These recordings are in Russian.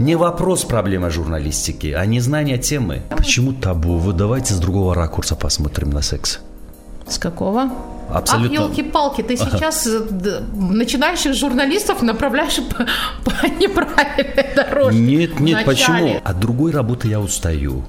Не вопрос проблема журналистики, а незнание темы. Почему табу? Вот давайте с другого ракурса посмотрим на секс. С какого? Абсолютно. Ах, елки-палки, ты сейчас э, начинающих журналистов направляешь по, по неправильной дорожке. Нет, нет, почему? От другой работы я устаю.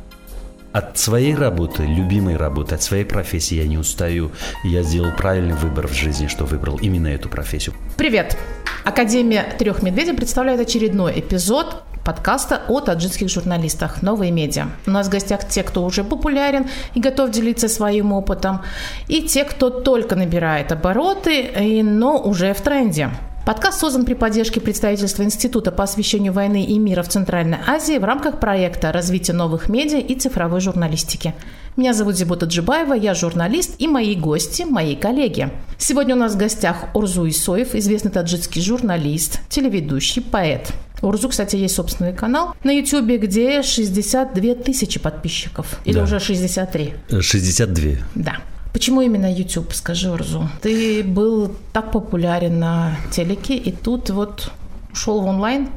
От своей работы, любимой работы, от своей профессии я не устаю. Я сделал правильный выбор в жизни, что выбрал именно эту профессию. Привет! Академия трех медведей представляет очередной эпизод подкаста о таджикских журналистах «Новые медиа». У нас в гостях те, кто уже популярен и готов делиться своим опытом, и те, кто только набирает обороты, и- но уже в тренде. Подкаст создан при поддержке представительства Института по освещению войны и мира в Центральной Азии в рамках проекта «Развитие новых медиа и цифровой журналистики». Меня зовут Зибота Джибаева, я журналист и мои гости, мои коллеги. Сегодня у нас в гостях Урзу Исоев, известный таджикский журналист, телеведущий, поэт. У Урзу, кстати, есть собственный канал на YouTube, где 62 тысячи подписчиков. Или Да. уже 63. Э, 62. Да. Почему именно YouTube, скажи, Урзу? Ты был так популярен на телеке, и тут вот ушел в онлайн?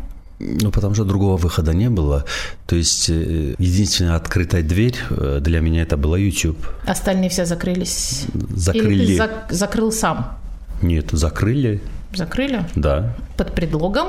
Ну, потому что другого выхода не было. То есть, э, единственная открытая дверь э, для меня это была YouTube. Остальные все закрылись? Закрыли. Или ты зак- закрыл сам? Нет, закрыли, Закрыли? да. Под предлогом?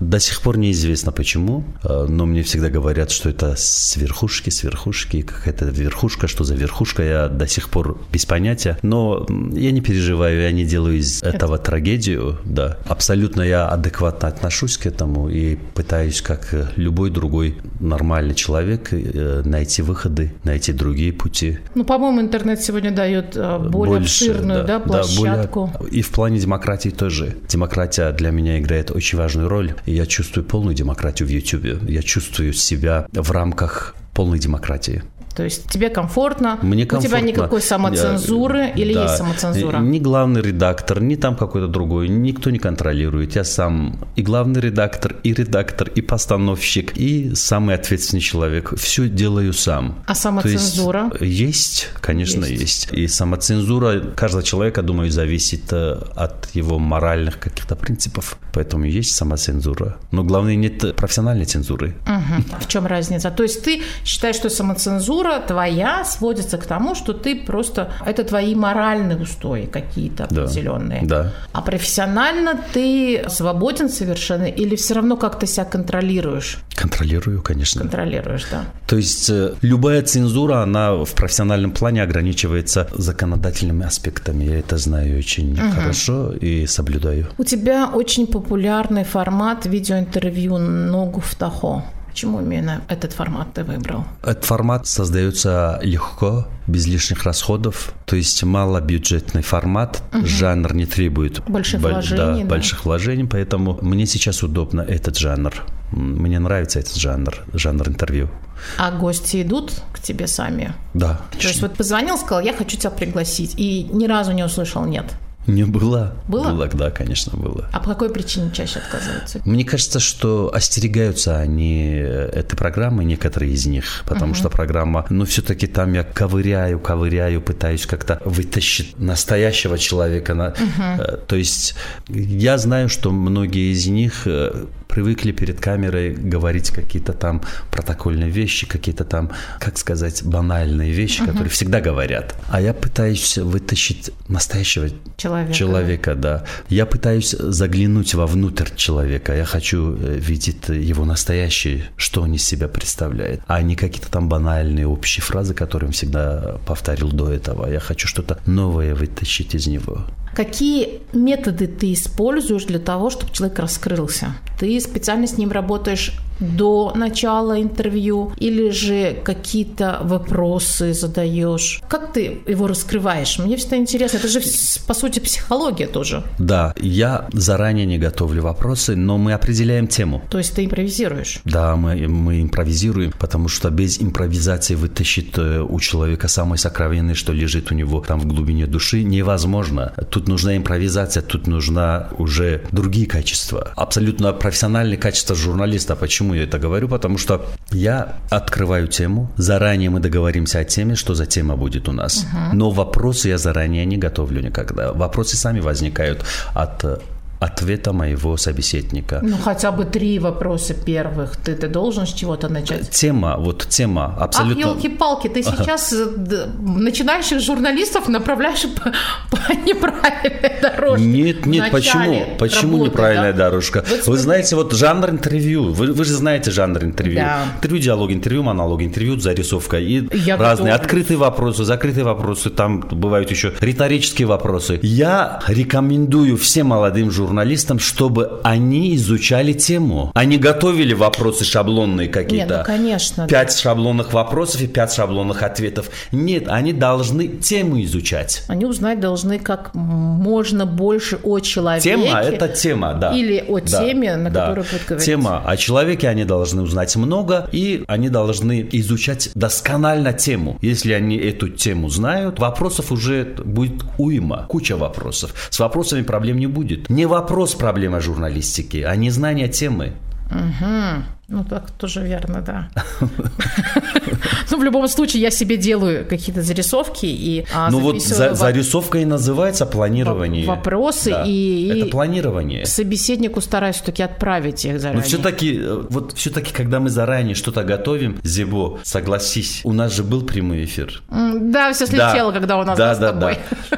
До сих пор неизвестно почему, э, но мне всегда говорят, что это с верхушки, с верхушки, какая-то верхушка, что за верхушка, я до сих пор без понятия. Но я не переживаю, я не делаю из этого трагедию, да. Абсолютно я адекватно отношусь к этому и пытаюсь, как любой другой нормальный человек, э, найти выходы, найти другие пути. Ну, по-моему, интернет сегодня дает э, более Больше, обширную да, более- площадку. и в плане демократии тоже. Демократия для меня играет очень важную роль. Я чувствую полную демократию в YouTube. Я чувствую себя в рамках полной демократии. То есть тебе комфортно, Мне у тебя комфортно. никакой самоцензуры или да. есть самоцензура? Ни главный редактор, ни там какой-то другой, никто не контролирует. Я сам и главный редактор, и редактор, и постановщик, и самый ответственный человек. Все делаю сам. А самоцензура? То есть, есть, конечно, Есть. есть. И самоцензура каждого человека, думаю, зависит э, от его моральных каких-то принципов. Поэтому есть самоцензура. Но главное, нет профессиональной цензуры. Мгм. В чем разница? То есть ты считаешь, что самоцензура твоя сводится к тому, что ты просто... Это твои моральные устои какие-то Да. определенные. Да. А профессионально ты свободен совершенно или все равно как-то себя контролируешь? Контролирую, конечно. Контролируешь, да. То есть э, любая цензура, она в профессиональном плане ограничивается законодательными аспектами. Я это знаю очень хорошо и соблюдаю. У тебя очень популярный формат видеоинтервью «Ногу в Тахо». Почему именно этот формат ты выбрал? Этот формат создается легко, без лишних расходов. То есть малобюджетный формат, жанр не требует Больших боль- вложений, да, да. больших вложений, поэтому мне сейчас удобно этот жанр. Мне нравится этот жанр, жанр интервью. А гости идут к тебе сами? Да. То есть вот позвонил, сказал, я хочу тебя пригласить, и ни разу не услышал «нет». Не было? Было? Было, да, конечно, было. А по какой причине чаще отказываются? Мне кажется, что остерегаются они этой программы, некоторые из них, потому что программа, ну, все-таки там я ковыряю, ковыряю, пытаюсь как-то вытащить настоящего человека. На, э, То есть я знаю, что многие из них э, привыкли перед камерой говорить какие-то там протокольные вещи, какие-то там, как сказать, банальные вещи, которые всегда говорят. А я пытаюсь вытащить настоящего Человека. Человека, да. Я пытаюсь заглянуть вовнутрь человека. Я хочу э, видеть его настоящий, что он из себя представляет, а не какие-то там банальные общие фразы, которые он всегда повторил до этого. Я хочу что-то новое вытащить из него. Какие методы ты используешь для того, чтобы человек раскрылся? Ты специально с ним работаешь до начала интервью или же какие-то вопросы задаешь? Как ты его раскрываешь? Мне всегда интересно. Это же, по сути, психология тоже. Да, я заранее не готовлю вопросы, но мы определяем тему. То есть ты импровизируешь. Да, мы, мы импровизируем, потому что без импровизации вытащить э, у человека самое сокровенное, что лежит у него там в глубине души, невозможно. Тут нужна импровизация, тут нужна уже другие качества. Абсолютно профессиональные качества журналиста. Почему я это говорю? Потому что я открываю тему, заранее мы договоримся о теме, что за тема будет у нас. Но вопросы я заранее не готовлю никогда. Вопросы сами возникают от ответа моего собеседника. Ну, хотя бы три вопроса первых. Ты, ты должен с чего-то начать. Тема, вот тема абсолютно... Ах, елки-палки, ты сейчас э, начинающих журналистов направляешь по, по неправильной дорожке. Нет, нет, почему? Почему работы, неправильная да? дорожка? Вот вы знаете, вот жанр интервью, вы, вы же знаете жанр интервью. Да. Интервью, диалог, интервью, монолог, интервью, зарисовка и Я разные готова. открытые вопросы, закрытые вопросы, там бывают еще риторические вопросы. Я рекомендую всем молодым журналистам, чтобы они изучали тему. Они готовили вопросы шаблонные какие-то. Нет, ну, конечно. Пять да. шаблонных вопросов и пять шаблонных ответов. Нет, они должны тему изучать. Они узнать должны как можно больше о человеке. Тема – это тема, да. Или о да, теме, на да. которую будет говорить. Тема о человеке они должны узнать много, и они должны изучать досконально тему. Если они эту тему знают, вопросов уже будет уйма, куча вопросов. С вопросами проблем не будет. Не вопрос проблема журналистики, а не знание темы. Угу. Ну, так тоже верно, да. Ну, в любом случае, я себе делаю какие-то зарисовки и а, Ну, вот зарисовка и называется планирование. Вопросы и... Это планирование. Собеседнику стараюсь все-таки отправить их заранее. Но все-таки, э, вот все-таки, когда мы заранее что-то готовим, Зебо, согласись, у нас же был прямой эфир. Да, все слетело, когда у нас да, да, да.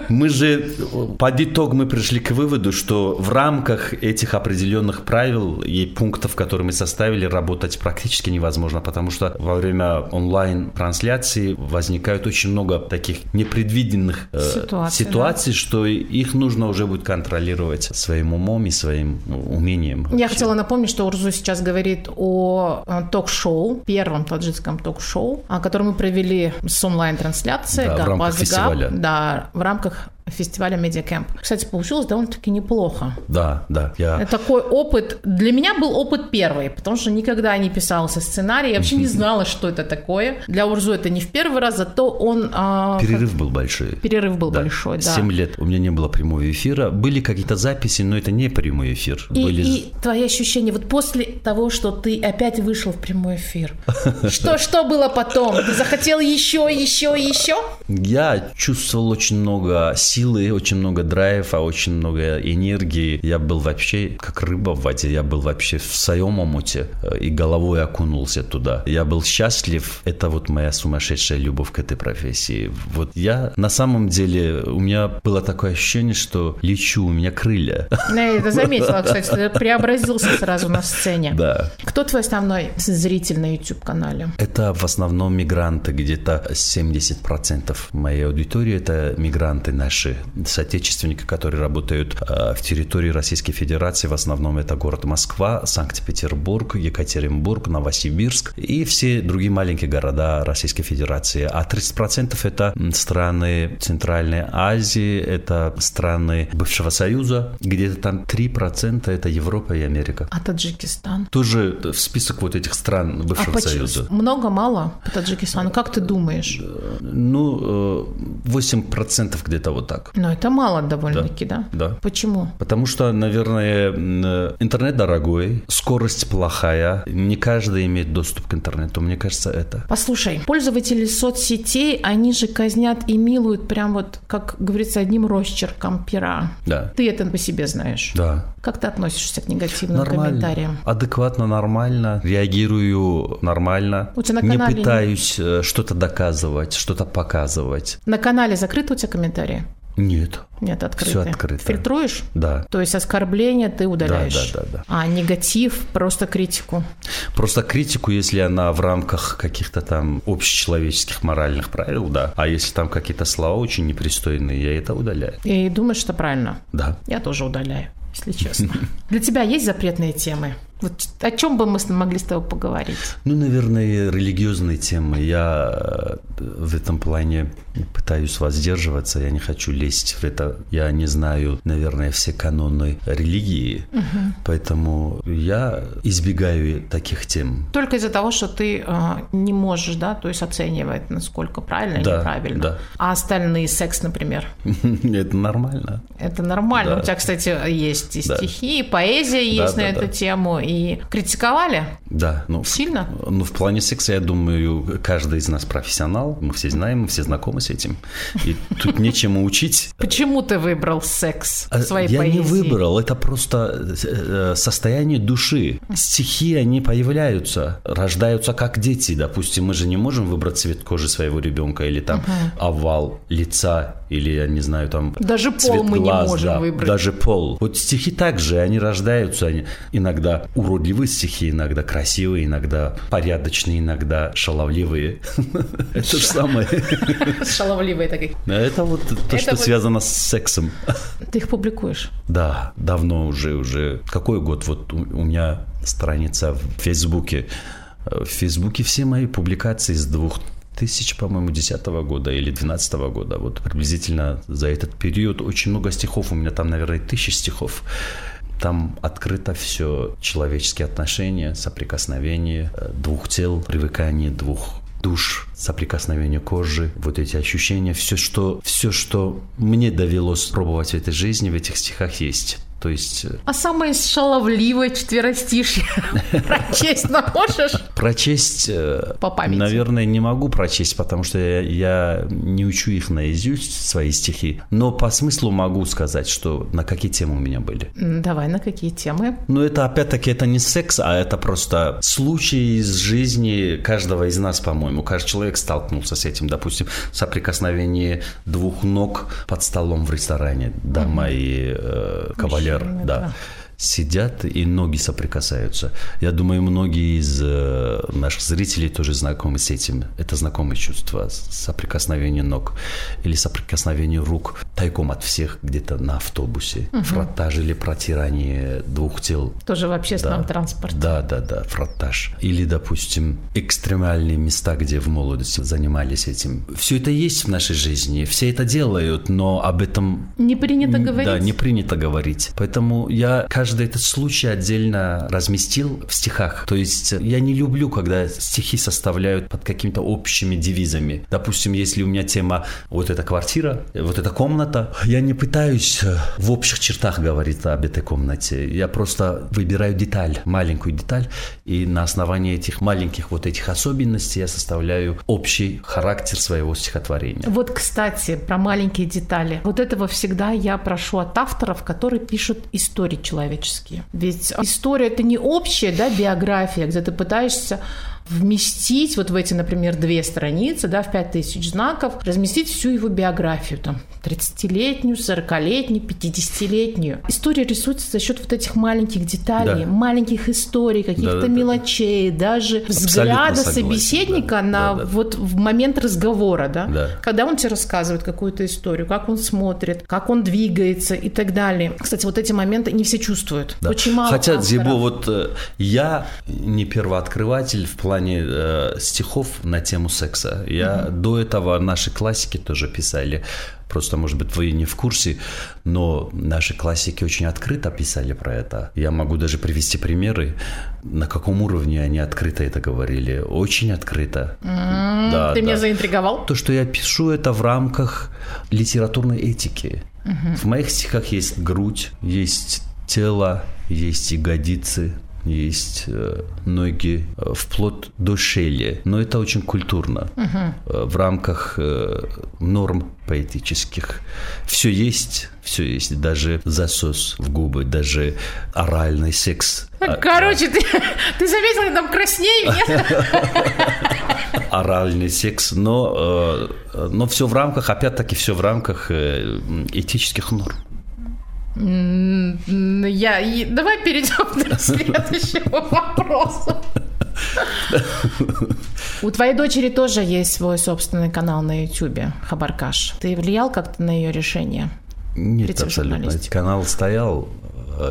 Мы же, под итог мы пришли к выводу, что в рамках этих определенных правил и пунктов, которые мы составили, работать практически невозможно, потому что во время онлайн-трансляции возникают очень много таких непредвиденных э, ситуаций, ситуаций да? что их нужно уже будет контролировать своим умом и своим ну, умением. Я хотела напомнить, что Орзу сейчас говорит о ток-шоу, первом таджикском ток-шоу, который мы провели с онлайн-трансляцией. Да, в рамках фестиваля. Да, в рамках фестиваля Медиакэмп. Кстати, получилось довольно-таки неплохо. Да, да. Я... Такой опыт. Для меня был опыт первый, потому что никогда не писался сценарий. Я вообще не знала, что это такое. Для Урзу это не в первый раз, зато он... А, Перерыв как... был большой. Перерыв был да. большой, да. Семь лет у меня не было прямого эфира. Были какие-то записи, но это не прямой эфир. И, Были... и твои ощущения, вот после того, что ты опять вышел в прямой эфир, что, что было потом? Ты захотел еще, еще, еще? Я чувствовал очень много силы, очень много драйва, очень много энергии. Я был вообще как рыба в воде. Я был вообще в своем омуте э, и головой окунулся туда. Я был счастлив. Это вот моя сумасшедшая любовь к этой профессии. Вот я на самом деле, у меня было такое ощущение, что лечу, у меня крылья. Я это заметила, кстати, ты преобразился сразу на сцене. Да. Кто твой основной зритель на YouTube-канале? Это в основном мигранты, где-то 70% моей аудитории это мигранты наши наши соотечественники, которые работают э, в территории Российской Федерации. В основном это город Москва, Санкт-Петербург, Екатеринбург, Новосибирск и все другие маленькие города Российской Федерации. А 30% это страны Центральной Азии, это страны бывшего Союза, где-то там 3% это Европа и Америка. А Таджикистан? Тоже в список вот этих стран бывшего а Союза. Много, мало по Таджикистану? Как ты думаешь? Ну, 8% э, где-то вот так. Но это мало довольно-таки, да? Да. да. Почему? Потому что, наверное, интернет дорогой, скорость плохая, не каждый имеет доступ к интернету, мне кажется, это. Послушай, пользователи соцсетей, они же казнят и милуют прям вот, как говорится, одним росчерком пера. Да. Ты это по себе знаешь. Да. Как ты относишься к негативным нормально. комментариям? Адекватно, нормально, реагирую нормально. У тебя на канале не пытаюсь. Э, что-то доказывать, что-то показывать. На канале закрыты у тебя комментарии? Нет. Нет, открыто. Все открыто. Фильтруешь? Да. То есть оскорбление ты удаляешь? Да, да, да. да. А негатив, просто критику? Просто критику, если она в рамках каких-то там общечеловеческих моральных правил, да. А если там какие-то слова очень непристойные, я это удаляю. И думаешь, что правильно? Да. Я тоже удаляю, если честно. Для тебя есть запретные темы? Вот о чем бы мы могли с тобой поговорить? Ну, наверное, религиозные темы. Я э, в этом плане пытаюсь воздерживаться. Я не хочу лезть в это. Я не знаю, наверное, все каноны религии. Угу. Поэтому я избегаю таких тем. Только из-за того, что ты э, не можешь, да, то есть оценивать, насколько правильно да, или неправильно. Да. А остальные секс, например? Это нормально. Это нормально. У тебя, кстати, есть и стихи, и поэзия есть на эту тему, и критиковали? Да. Ну, Сильно? Ну, в плане секса, я думаю, каждый из нас профессионал. Мы все знаем, мы все знакомы с этим. И тут нечему учить. Почему ты выбрал секс в своей я поэзии? Я не выбрал, это просто э, состояние души. Стихи, они появляются, рождаются как дети. Допустим, мы же не можем выбрать цвет кожи своего ребенка или там угу. овал лица или, я не знаю, там Даже цвет пол мы не можем да, выбрать. Даже пол. Вот стихи также, они рождаются, они иногда уродливые стихи, иногда красивые, иногда порядочные, иногда шаловливые. Это же самое. Шаловливые такие. Это вот то, что связано с сексом. Ты их публикуешь? Да, давно уже, уже. Какой год? Вот у меня страница в Фейсбуке. В Фейсбуке все мои публикации с двух тысяч, по-моему, 10 года или 12 года. Вот приблизительно за этот период очень много стихов. У меня там, наверное, тысячи стихов. Там открыто все человеческие отношения, соприкосновение двух тел, привыкание двух душ, соприкосновение кожи, вот эти ощущения, все, что, все, что мне довелось пробовать в этой жизни, в этих стихах есть. То есть... Э, а самое шаловливое четверостишье прочесть можешь? Прочесть... Э, По памяти. Наверное, не могу прочесть, потому что я, я не учу их наизусть, свои стихи. Но по смыслу могу сказать, что на какие темы у меня были. Давай, на какие темы? Ну, это опять-таки, это не секс, а это просто случай из жизни каждого из нас, по-моему. Каждый человек столкнулся с этим. Допустим, соприкосновение двух ног под столом в ресторане. Дама угу. и э, кавалер например, да сидят и ноги соприкасаются. Я думаю, многие из э, наших зрителей тоже знакомы с этим. Это знакомое чувство соприкосновения ног или соприкосновения рук тайком от всех где-то на автобусе. Угу. Фронтаж или протирание двух тел. Тоже в общественном да. транспорте. Да, да, да, фронтаж. Или, допустим, экстремальные места, где в молодости занимались этим. Все это есть в нашей жизни, все это делают, но об этом... Не принято говорить. Да, не принято говорить. Поэтому я каждый каждый этот случай отдельно разместил в стихах. То есть я не люблю, когда стихи составляют под какими-то общими девизами. Допустим, если у меня тема вот эта квартира, вот эта комната, я не пытаюсь в общих чертах говорить об этой комнате. Я просто выбираю деталь, маленькую деталь, и на основании этих маленьких вот этих особенностей я составляю общий характер своего стихотворения. Вот, кстати, про маленькие детали. Вот этого всегда я прошу от авторов, которые пишут истории человека человеческие. Ведь история это не общая да, биография, где ты пытаешься вместить вот в эти, например, две страницы, да, в 5000 знаков, разместить всю его биографию, там, 30-летнюю, 40-летнюю, 50-летнюю. История рисуется за счет вот этих маленьких деталей, да. маленьких историй, каких-то да, да, мелочей, да. даже взгляда собеседника да. на да, да. вот в момент разговора, да? да, когда он тебе рассказывает какую-то историю, как он смотрит, как он двигается и так далее. Кстати, вот эти моменты не все чувствуют. Да. Очень мало Хотя, Зибо, вот э, я не первооткрыватель в плане плане э, стихов на тему секса. Я угу. до этого наши классики тоже писали. Просто, может быть, вы не в курсе, но наши классики очень открыто писали про это. Я могу даже привести примеры, на каком уровне они открыто это говорили. Очень открыто. Mm, да, ты да. меня заинтриговал. То, что я пишу, это в рамках литературной этики. Угу. В моих стихах есть грудь, есть тело, есть ягодицы, есть э, ноги э, вплоть до шеи, но это очень культурно угу. в рамках норм поэтических. Все есть, все есть, даже засос в губы, даже оральный секс. А, короче, ты, ты заметил, там краснее, нет? Оральный секс, но, но все в рамках, опять-таки, все в рамках этических норм. Я... Давай перейдем к следующему вопросу. У твоей дочери тоже есть свой собственный канал на YouTube, Хабаркаш. Ты влиял как-то на ее решение? Нет, абсолютно. Канал стоял,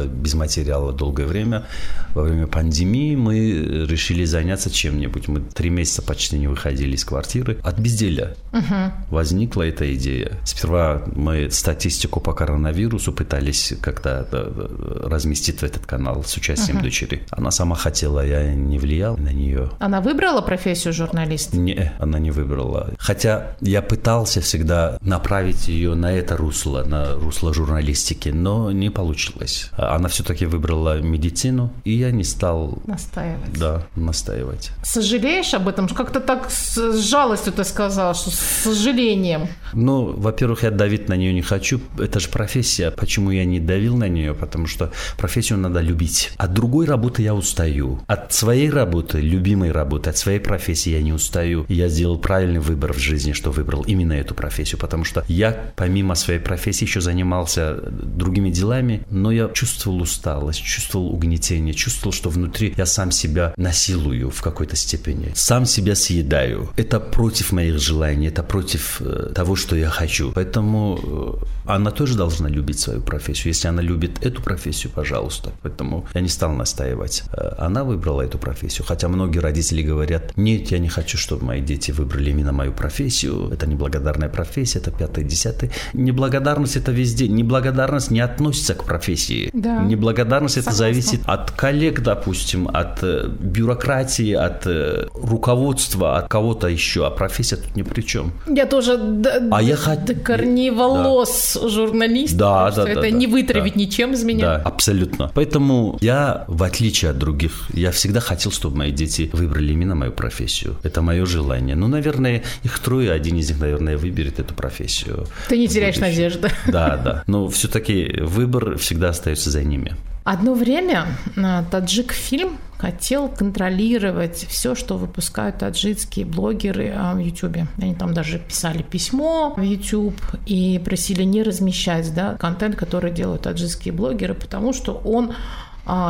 без материала долгое время. Во время пандемии мы решили заняться чем-нибудь. Мы три месяца почти не выходили из квартиры. От безделия угу. возникла эта идея. Сперва мы статистику по коронавирусу пытались как-то э, разместить в этот канал с участием угу. дочери. Она сама хотела, я не влиял на нее. Она выбрала профессию журналиста? Не, она не выбрала. Хотя я пытался всегда направить ее на это русло, на русло журналистики, но не получилось. Она все-таки выбрала медицину, и я не стал... Настаивать. Да, настаивать. Сожалеешь об этом? Как-то так с жалостью ты сказал, что с сожалением. Ну, во-первых, я давить на нее не хочу. Это же профессия. Почему я не давил на нее? Потому что профессию надо любить. От другой работы я устаю. От своей работы, любимой работы, от своей профессии я не устаю. Я сделал правильный выбор в жизни, что выбрал именно эту профессию. Потому что я, помимо своей профессии, еще занимался другими делами, но я чувствовал усталость, чувствовал угнетение, чувствовал, что внутри я сам себя насилую в какой-то степени. Сам себя съедаю. Это против моих желаний, это против э, того, что я хочу. Поэтому э, она тоже должна любить свою профессию. Если она любит эту профессию, пожалуйста. Поэтому я не стал настаивать. Э, она выбрала эту профессию. Хотя многие родители говорят, нет, я не хочу, чтобы мои дети выбрали именно мою профессию. Это неблагодарная профессия, это пятое, десятое. Неблагодарность это везде. Неблагодарность не относится к профессии. Да. Неблагодарность это Согласна. зависит от коллег, допустим, от э, бюрократии, от э, руководства, от кого-то еще. А профессия тут ни при чем. Я тоже до, А я до хот- корней волос журналист. Да, потому что да, да, Это да, не вытравить да. ничем из меня. Да, абсолютно. Поэтому я, в отличие от других, я всегда хотел, чтобы мои дети выбрали именно мою профессию. Это мое желание. Ну, наверное, их трое, один из них, наверное, выберет эту профессию. Ты не теряешь надежды. Да, да. Но все-таки выбор всегда остается за ними. Одно время а, Таджик фильм хотел контролировать все, что выпускают таджикские блогеры а, в Ютубе. Они там даже писали письмо в YouTube и просили не размещать да, контент, который делают таджикские блогеры, потому что он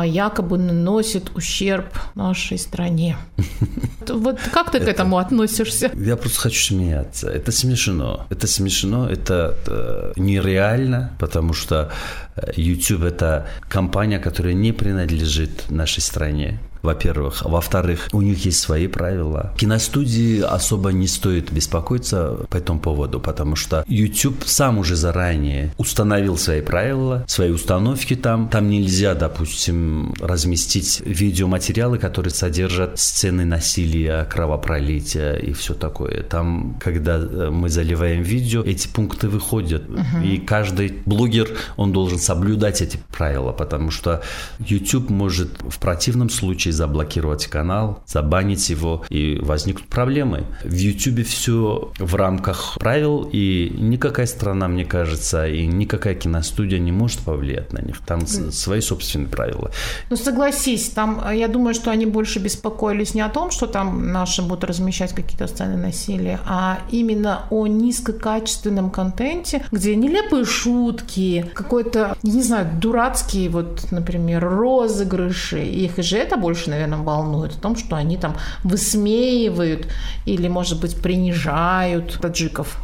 якобы наносит ущерб нашей стране. Вот как ты к этому относишься? Я просто хочу смеяться. Это смешно. Это смешно, это, э, нереально, потому что э, YouTube это компания, которая не принадлежит нашей стране. Во-первых. Во-вторых, у них есть свои правила. Киностудии особо не стоит беспокоиться по этому поводу, потому что YouTube сам уже заранее установил свои правила, свои установки там. Там нельзя, допустим, разместить видеоматериалы, которые содержат сцены насилия, кровопролития и все такое. Там, когда э, мы заливаем видео, эти пункты выходят. И каждый блогер, он должен соблюдать эти правила, потому что YouTube может в противном случае заблокировать канал, забанить его, и возникнут проблемы. В YouTube все в рамках правил, и никакая страна, мне кажется, и никакая киностудия не может повлиять на них. Там свои собственные правила. Ну согласись, там, э, я думаю, что они больше беспокоились не о том, что там наши будут размещать какие-то сцены насилия, а именно о низкокачественном контенте, где нелепые шутки, какой-то, не знаю, дурацкие, вот, например, розыгрыши. Их же это больше, наверное, волнует, о том, что они там высмеивают или, может быть, принижают таджиков.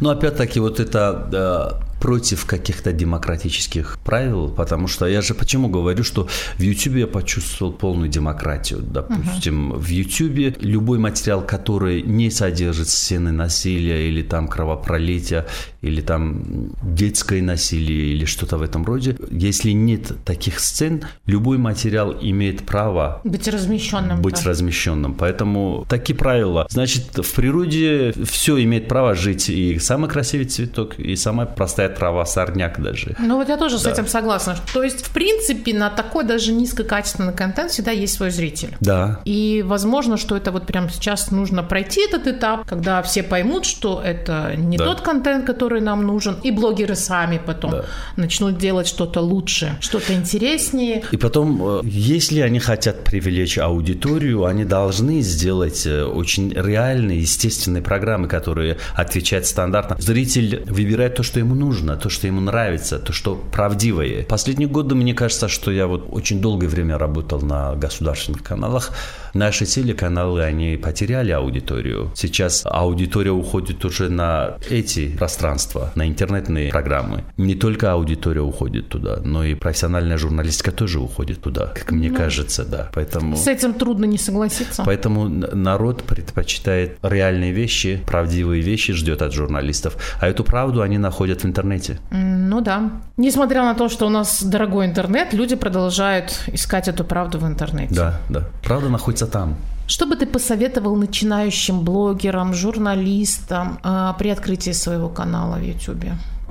Но опять-таки вот это против каких-то демократических правил, потому что я же почему говорю, что в YouTube я почувствовал полную демократию. Допустим, в YouTube любой материал, который не содержит сцены насилия или там кровопролития, или там детское насилие или что-то в этом роде, если нет таких сцен, любой материал имеет право Быть размещенным. быть да. размещенным. Поэтому такие правила. Значит, в природе все имеет право жить. И самый красивый цветок, и самая простая трава, сорняк даже. Ну вот я тоже с этим согласна. То есть, в принципе, на такой даже низкокачественный контент всегда есть свой зритель. Да. И возможно, что это вот прямо сейчас нужно пройти этот этап, когда все поймут, что это не Да. тот контент, который нам нужен, и блогеры сами потом Да. начнут делать что-то лучше, что-то интереснее. И потом, э, если они хотят привлечь аудиторию, они должны сделать э, очень реальные, естественные программы, которые отвечают стандартно. Зритель выбирает то, что ему нужно, то, что ему нравится, то, что правдивое. Последние годы, мне кажется, что я вот очень долгое время работал на государственных каналах. Наши телеканалы, они потеряли аудиторию. Сейчас аудитория уходит уже на эти пространства, на интернетные программы. Не только аудитория уходит туда, но и профессиональная журналистика тоже уходит туда, как мне кажется, да. Поэтому... С этим трудно не согласиться. Поэтому народ предпочитает реальные вещи, правдивые вещи ждет от журналистов. А эту правду они находят в интернете. М, Ну да. Несмотря на то, что у нас дорогой интернет, люди продолжают искать эту правду в интернете. Да, да. Правда находится там. Что бы ты посоветовал начинающим блогерам, журналистам э, при открытии своего канала в YouTube?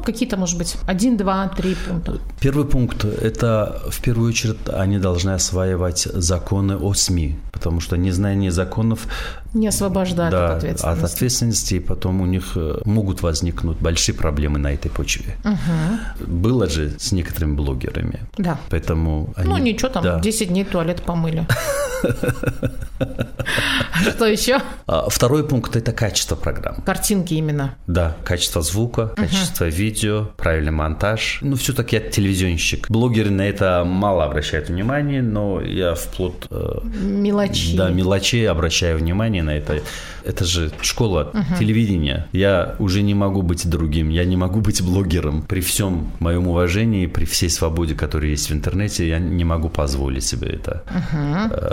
Какие-то, может быть, один, два, три пункта? Первый пункт – это, в первую очередь, они должны осваивать законы о СМИ, потому что незнание законов не освобождает да, от ответственности. от ответственности, и потом у них э, могут возникнуть большие проблемы на этой почве. Угу. Было же с некоторыми блогерами. Да. Поэтому они... Ну, ничего, там да. 10 дней туалет помыли. Что еще? А, Второй пункт – это качество программ. Картинки именно. Да, качество звука, качество видео, правильный монтаж. Ну, все-таки я телевизионщик. Блогеры на это мало обращают внимание, но я вплоть... э, Мелочи. Да, мелочей обращаю внимание на это. Это же школа телевидения. Я уже не могу быть другим, я не могу быть блогером. При всем моем уважении, при всей свободе, которая есть в интернете, я не могу позволить себе это.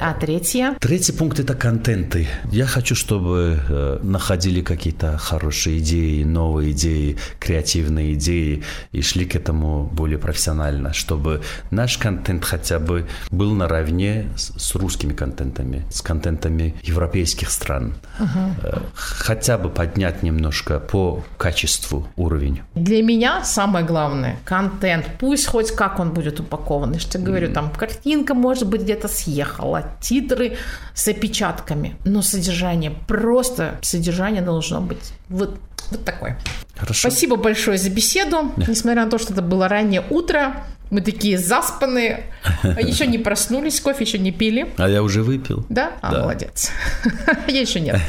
А третье? Третий пункт – это контенты. Я хочу, чтобы э, находили какие-то хорошие идеи, новые идеи, креативные идеи и шли к этому более профессионально, чтобы наш контент хотя бы был наравне с русскими контентами, с контентами европейских стран. Э, хотя бы поднять немножко по качеству уровень. Для меня самое главное – контент. Пусть хоть как он будет упакован. Я же тебе говорю, там картинка, может быть, где-то съехала, титры с опечатками. Но содержание, просто содержание должно быть вот, вот такое. Хорошо. Спасибо большое за беседу. Несмотря на то, что это было раннее утро, мы такие заспанные, еще не проснулись, кофе еще не пили. А я уже выпил. Да? А, Да. молодец. Я еще нет.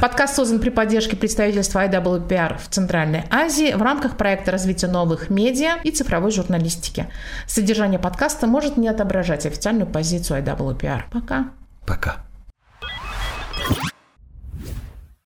Подкаст создан при поддержке представительства IWPR в Центральной Азии в рамках проекта развития новых медиа и цифровой журналистики. Содержание подкаста может не отображать официальную позицию IWPR. Пока. Пока.